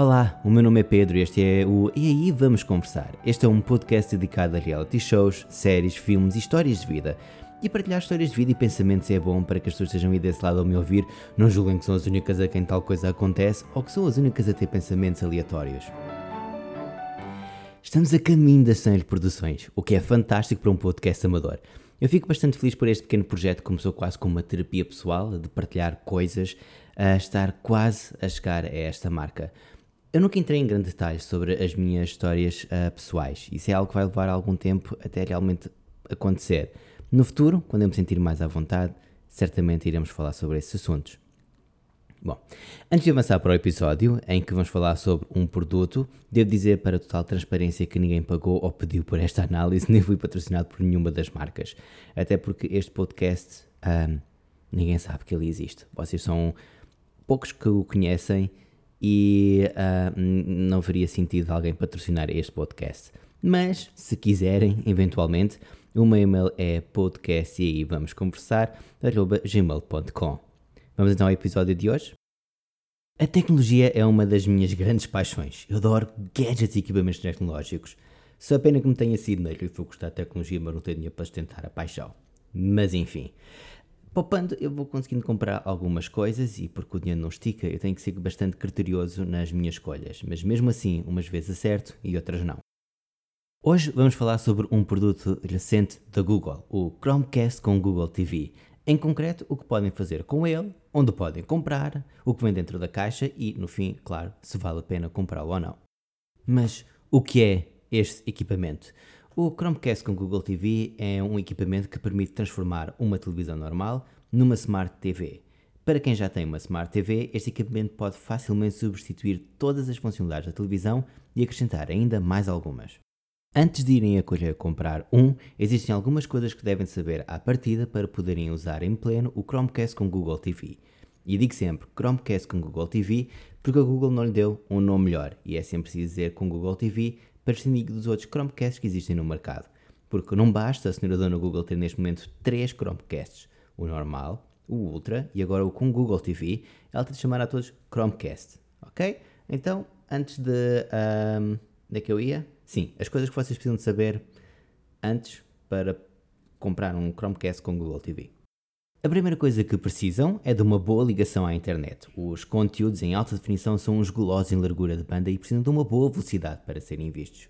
Olá, o meu nome é Pedro e este é o E aí vamos conversar. Este é um podcast dedicado a reality shows, séries, filmes e histórias de vida. E partilhar histórias de vida e pensamentos é bom para que as pessoas estejam aí desse lado ao me ouvir, não julguem que são as únicas a quem tal coisa acontece ou que são as únicas a ter pensamentos aleatórios. Estamos a caminho das 100 produções, o que é fantástico para um podcast amador. Eu fico bastante feliz por este pequeno projeto que começou quase como uma terapia pessoal, de partilhar coisas, a estar quase a chegar a esta marca. Eu nunca entrei em grande detalhe sobre as minhas histórias uh, pessoais. Isso é algo que vai levar algum tempo até realmente acontecer. No futuro, quando eu me sentir mais à vontade, certamente iremos falar sobre esses assuntos. Bom, antes de avançar para o episódio em que vamos falar sobre um produto, devo dizer para total transparência que ninguém pagou ou pediu por esta análise, nem fui patrocinado por nenhuma das marcas. Até porque este podcast, ah, ninguém sabe que ele existe. Vocês são poucos que o conhecem e uh, não faria sentido alguém patrocinar este podcast. Mas, se quiserem, eventualmente, o meu e-mail é podcast e aí vamos conversar, gmail.com. Vamos então ao episódio de hoje? A tecnologia é uma das minhas grandes paixões. Eu adoro gadgets e equipamentos tecnológicos. Só pena que me tenha sido negro e foi gostar de tecnologia, mas não tenho para sustentar a paixão. Mas enfim, Poupando, eu vou conseguindo comprar algumas coisas e porque o dinheiro não estica, eu tenho que ser bastante criterioso nas minhas escolhas, mas mesmo assim, umas vezes acerto e outras não. Hoje vamos falar sobre um produto recente da Google, o Chromecast com Google TV. Em concreto, o que podem fazer com ele, onde podem comprar, o que vem dentro da caixa e, no fim, claro, se vale a pena comprá-lo ou não. Mas o que é este equipamento? O Chromecast com Google TV é um equipamento que permite transformar uma televisão normal numa Smart TV. Para quem já tem uma Smart TV, este equipamento pode facilmente substituir todas as funcionalidades da televisão e acrescentar ainda mais algumas. Antes de irem a comprar um, existem algumas coisas que devem saber à partida para poderem usar em pleno o Chromecast com Google TV. E digo sempre Chromecast com Google TV porque a Google não lhe deu um nome melhor e é sempre preciso dizer com Google TV prescindindo dos outros Chromecasts que existem no mercado. Porque não basta a senhora dona Google ter neste momento três Chromecasts, o normal, o Ultra e agora o com Google TV, ela tem de chamar a todos Chromecast, ok? Então, antes de... Um, onde é que eu ia? Sim, as coisas que vocês precisam de saber antes para comprar um Chromecast com Google TV. A primeira coisa que precisam é de uma boa ligação à internet. Os conteúdos em alta definição são uns golosos em largura de banda e precisam de uma boa velocidade para serem vistos.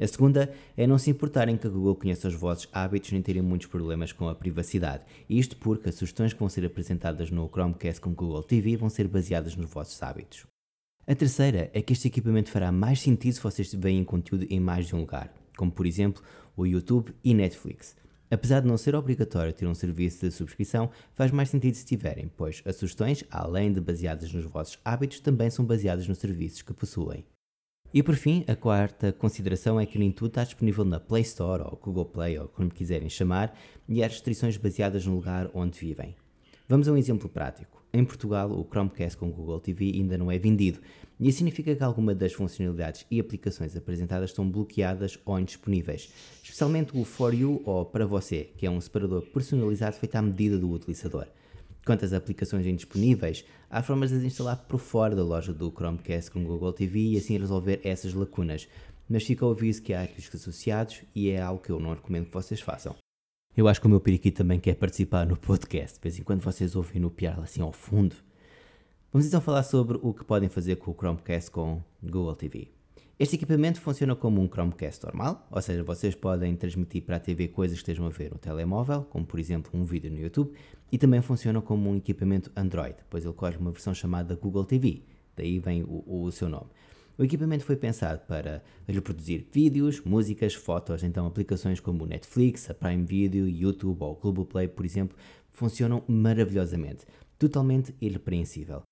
A segunda é não se importarem que a Google conheça os vossos hábitos nem terem muitos problemas com a privacidade. Isto porque as sugestões que vão ser apresentadas no Chromecast com Google TV vão ser baseadas nos vossos hábitos. A terceira é que este equipamento fará mais sentido se vocês veem conteúdo em mais de um lugar, como por exemplo o YouTube e Netflix. Apesar de não ser obrigatório ter um serviço de subscrição, faz mais sentido se tiverem, pois as sugestões, além de baseadas nos vossos hábitos, também são baseadas nos serviços que possuem. E por fim, a quarta consideração é que nem tudo está disponível na Play Store ou Google Play ou como quiserem chamar, e há restrições baseadas no lugar onde vivem. Vamos a um exemplo prático. Em Portugal, o Chromecast com Google TV ainda não é vendido, isso significa que alguma das funcionalidades e aplicações apresentadas estão bloqueadas ou indisponíveis, especialmente o For You ou Para Você, que é um separador personalizado feito à medida do utilizador. Quanto às aplicações indisponíveis, há formas de as instalar por fora da loja do Chromecast com Google TV e assim resolver essas lacunas, mas fica o aviso que há riscos associados e é algo que eu não recomendo que vocês façam. Eu acho que o meu periquito também quer participar no podcast. De vez em quando vocês ouvem no piar assim ao fundo. Vamos então falar sobre o que podem fazer com o Chromecast com Google TV. Este equipamento funciona como um Chromecast normal, ou seja, vocês podem transmitir para a TV coisas que estejam a ver no telemóvel, como por exemplo um vídeo no YouTube, e também funciona como um equipamento Android, pois ele corre uma versão chamada Google TV, daí vem o, o seu nome. O equipamento foi pensado para reproduzir vídeos, músicas, fotos, então aplicações como o Netflix, a Prime Video, YouTube ou o Globoplay, por exemplo, funcionam maravilhosamente, totalmente irrepreensível.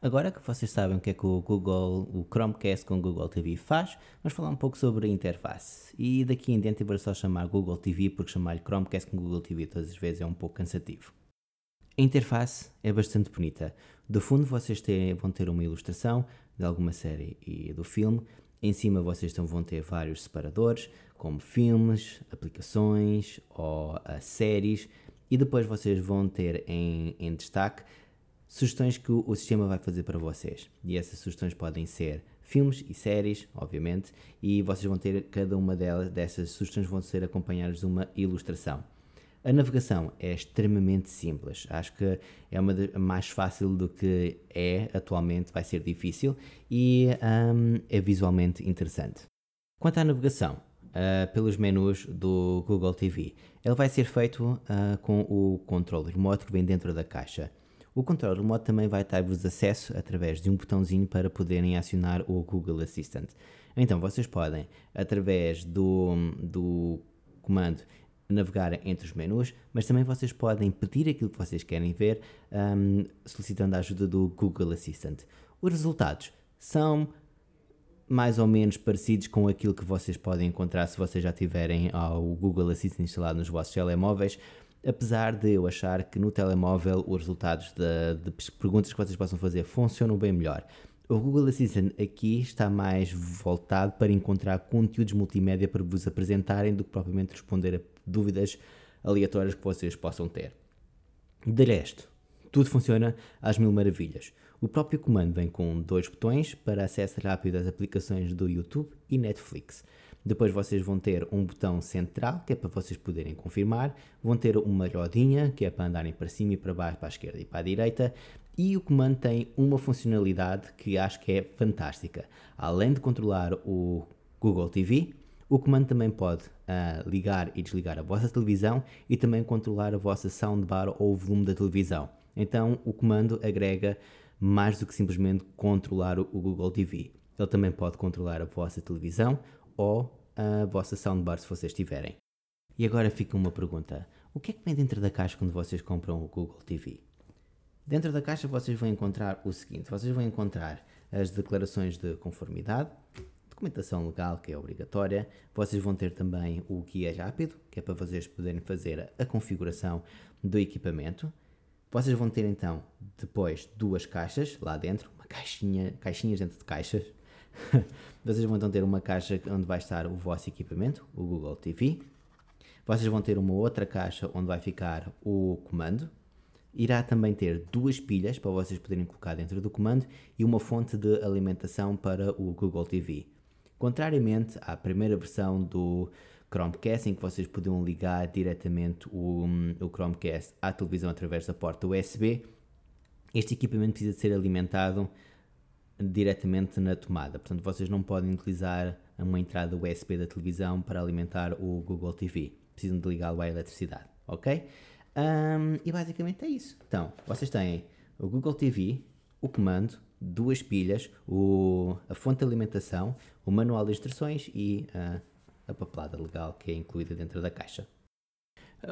Agora que vocês sabem o que é que o Google, o Chromecast com Google TV faz, vamos falar um pouco sobre a interface. E daqui em diante eu vou só chamar Google TV, porque chamar-lhe Chromecast com Google TV todas as vezes é um pouco cansativo. A interface é bastante bonita. Do fundo vocês têm, vão ter uma ilustração de alguma série e do filme. Em cima vocês vão ter vários separadores, como filmes, aplicações ou uh, séries. E depois vocês vão ter em, em destaque sugestões que o, o, sistema vai fazer para vocês. E essas sugestões podem ser filmes e séries, obviamente, e vocês vão ter cada uma delas, dessas sugestões vão ser acompanhadas de uma ilustração. A navegação é extremamente simples. Acho que é uma de, mais fácil do que é atualmente, vai ser difícil e um, é visualmente interessante. Quanto à navegação, uh, pelos menus do Google TV, ele vai ser feito uh, com o controle remoto que vem dentro da caixa. O controle remoto também vai dar-vos acesso através de um botãozinho para poderem acionar o Google Assistant. Então vocês podem, através do, do comando navegar entre os menus, mas também vocês podem pedir aquilo que vocês querem ver, um, solicitando a ajuda do Google Assistant. Os resultados são mais ou menos parecidos com aquilo que vocês podem encontrar se vocês já tiverem o Google Assistant instalado nos vossos telemóveis, apesar de eu achar que no telemóvel os resultados de, de perguntas que vocês possam fazer funcionam bem melhor. O Google Assistant aqui está mais voltado para encontrar conteúdos multimédia para vos apresentarem do que propriamente responder a dúvidas aleatórias que vocês possam ter. De resto, tudo funciona às mil maravilhas. O próprio comando vem com dois botões para acesso rápido às aplicações do YouTube e Netflix. Depois vocês vão ter um botão central, que é para vocês poderem confirmar, vão ter uma rodinha, que é para andarem para cima e para baixo, para a esquerda e para a direita, e o comando tem uma funcionalidade que acho que é fantástica. Além de controlar o Google TV, o comando também pode uh, ligar e desligar a vossa televisão e também controlar a vossa soundbar ou o volume da televisão. Então o comando agrega mais do que simplesmente controlar o Google TV. Ele também pode controlar a vossa televisão ou a vossa soundbar se vocês tiverem. E agora fica uma pergunta: o que é que vem dentro da caixa quando vocês compram o Google TV? Dentro da caixa vocês vão encontrar o seguinte: vocês vão encontrar as declarações de conformidade, documentação legal que é obrigatória, vocês vão ter também o guia rápido, que é para vocês poderem fazer a configuração do equipamento. Vocês vão ter então depois duas caixas lá dentro, uma caixinha, caixinhas dentro de caixas. vocês vão então ter uma caixa onde vai estar o vosso equipamento, o Google TV. Vocês vão ter uma outra caixa onde vai ficar o comando, irá também ter duas pilhas para vocês poderem colocar dentro do comando e uma fonte de alimentação para o Google TV. Contrariamente à primeira versão do Chromecast, em que vocês podiam ligar diretamente o, o Chromecast à televisão através da porta USB, este equipamento precisa de ser alimentado diretamente na tomada. Portanto, vocês não podem utilizar uma entrada USB da televisão para alimentar o Google TV. Precisam de ligá-lo à eletricidade, ok? Um, e basicamente é isso. Então, vocês têm o Google TV, o comando, duas pilhas, o, a fonte de alimentação, o manual de instruções e uh, a papelada legal que é incluída dentro da caixa.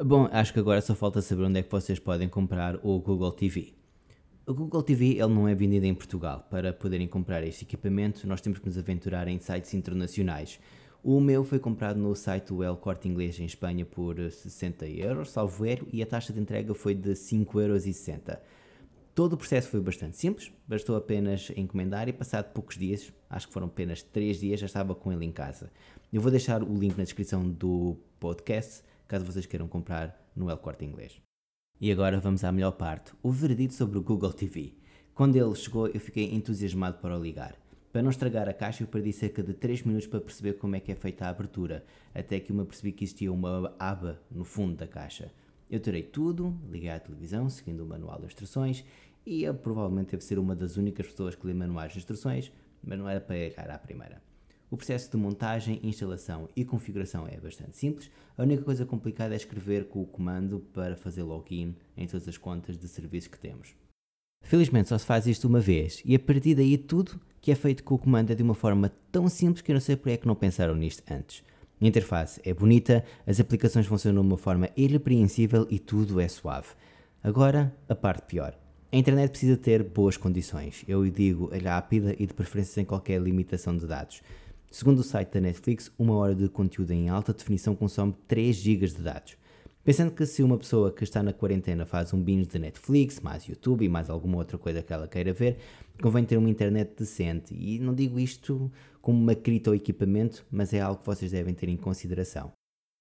Bom, acho que agora só falta saber onde é que vocês podem comprar o Google TV. O Google TV ele não é vendido em Portugal. Para poderem comprar este equipamento, nós temos que nos aventurar em sites internacionais. O meu foi comprado no site El Corte Inglês em Espanha por 60 euros, salvo erro, e a taxa de entrega foi de 5,60 euros. Todo o processo foi bastante simples, bastou apenas encomendar e passado poucos dias, acho que foram apenas 3 dias, já estava com ele em casa. Eu vou deixar o link na descrição do podcast, caso vocês queiram comprar no El Corte Inglês. E agora vamos à melhor parte, o veredito sobre o Google TV. Quando ele chegou, eu fiquei entusiasmado para o ligar. Para não estragar a caixa, eu perdi cerca de 3 minutos para perceber como é que é feita a abertura, até que eu me percebi que existia uma aba no fundo da caixa. Eu terei tudo, liguei à televisão, seguindo o manual de instruções, e eu provavelmente deve ser uma das únicas pessoas que lê manuais de instruções, mas não era para errar à primeira. O processo de montagem, instalação e configuração é bastante simples. A única coisa complicada é escrever com o comando para fazer login em todas as contas de serviços que temos. Felizmente só se faz isto uma vez e a partir daí tudo que é feito com o comando é de uma forma tão simples que eu não sei porque é que não pensaram nisto antes. A interface é bonita, as aplicações funcionam de uma forma irrepreensível e tudo é suave. Agora, a parte pior. A internet precisa ter boas condições, eu digo rápida e de preferência sem qualquer limitação de dados. Segundo o site da Netflix, uma hora de conteúdo em alta definição consome 3 GB de dados. Pensando que se uma pessoa que está na quarentena faz um binge de Netflix, mais YouTube e mais alguma outra coisa que ela queira ver, convém ter uma internet decente. E não digo isto como uma crítica ao equipamento, mas é algo que vocês devem ter em consideração.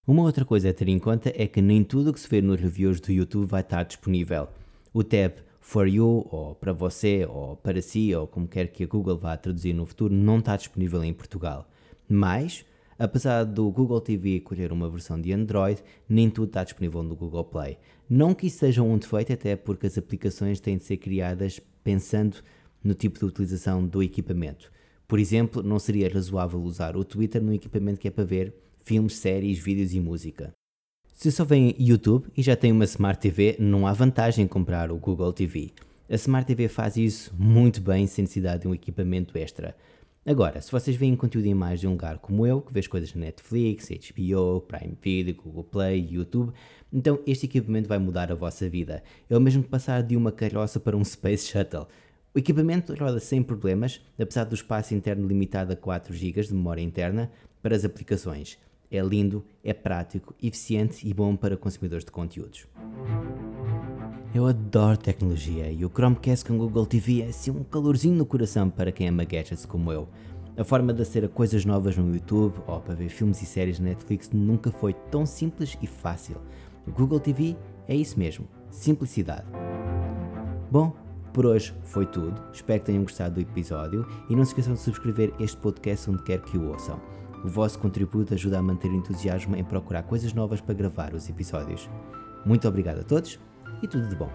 Uma outra coisa a ter em conta é que nem tudo o que se vê nos reviews do YouTube vai estar disponível. O tab for you, ou para você, ou para si, ou como quer que a Google vá traduzir no futuro, não está disponível em Portugal. Mas, apesar do Google TV colher uma versão de Android, nem tudo está disponível no Google Play. Não que isso seja um defeito, até porque as aplicações têm de ser criadas pensando no tipo de utilização do equipamento. Por exemplo, não seria razoável usar o Twitter num equipamento que é para ver filmes, séries, vídeos e música. Se só vem YouTube e já tem uma Smart TV, não há vantagem em comprar o Google TV. A Smart TV faz isso muito bem sem necessidade de um equipamento extra. Agora, se vocês veem conteúdo em mais de um lugar como eu, que vês coisas na Netflix, HBO, Prime Video, Google Play, YouTube, então este equipamento vai mudar a vossa vida. É o mesmo que passar de uma carroça para um Space Shuttle. O equipamento roda sem problemas, apesar do espaço interno limitado a 4 GB de memória interna para as aplicações. É lindo, é prático, eficiente e bom para consumidores de conteúdos. Eu adoro tecnologia e o Chromecast com Google TV é assim um calorzinho no coração para quem ama gadgets como eu. A forma de aceder a coisas novas no YouTube ou para ver filmes e séries na Netflix nunca foi tão simples e fácil. O Google TV é isso mesmo, simplicidade. Bom, por hoje foi tudo. Espero que tenham gostado do episódio e não se esqueçam de subscrever este podcast onde quer que o ouçam. O vosso contributo ajuda a manter o entusiasmo em procurar coisas novas para gravar os episódios. Muito obrigado a todos e tudo de bom.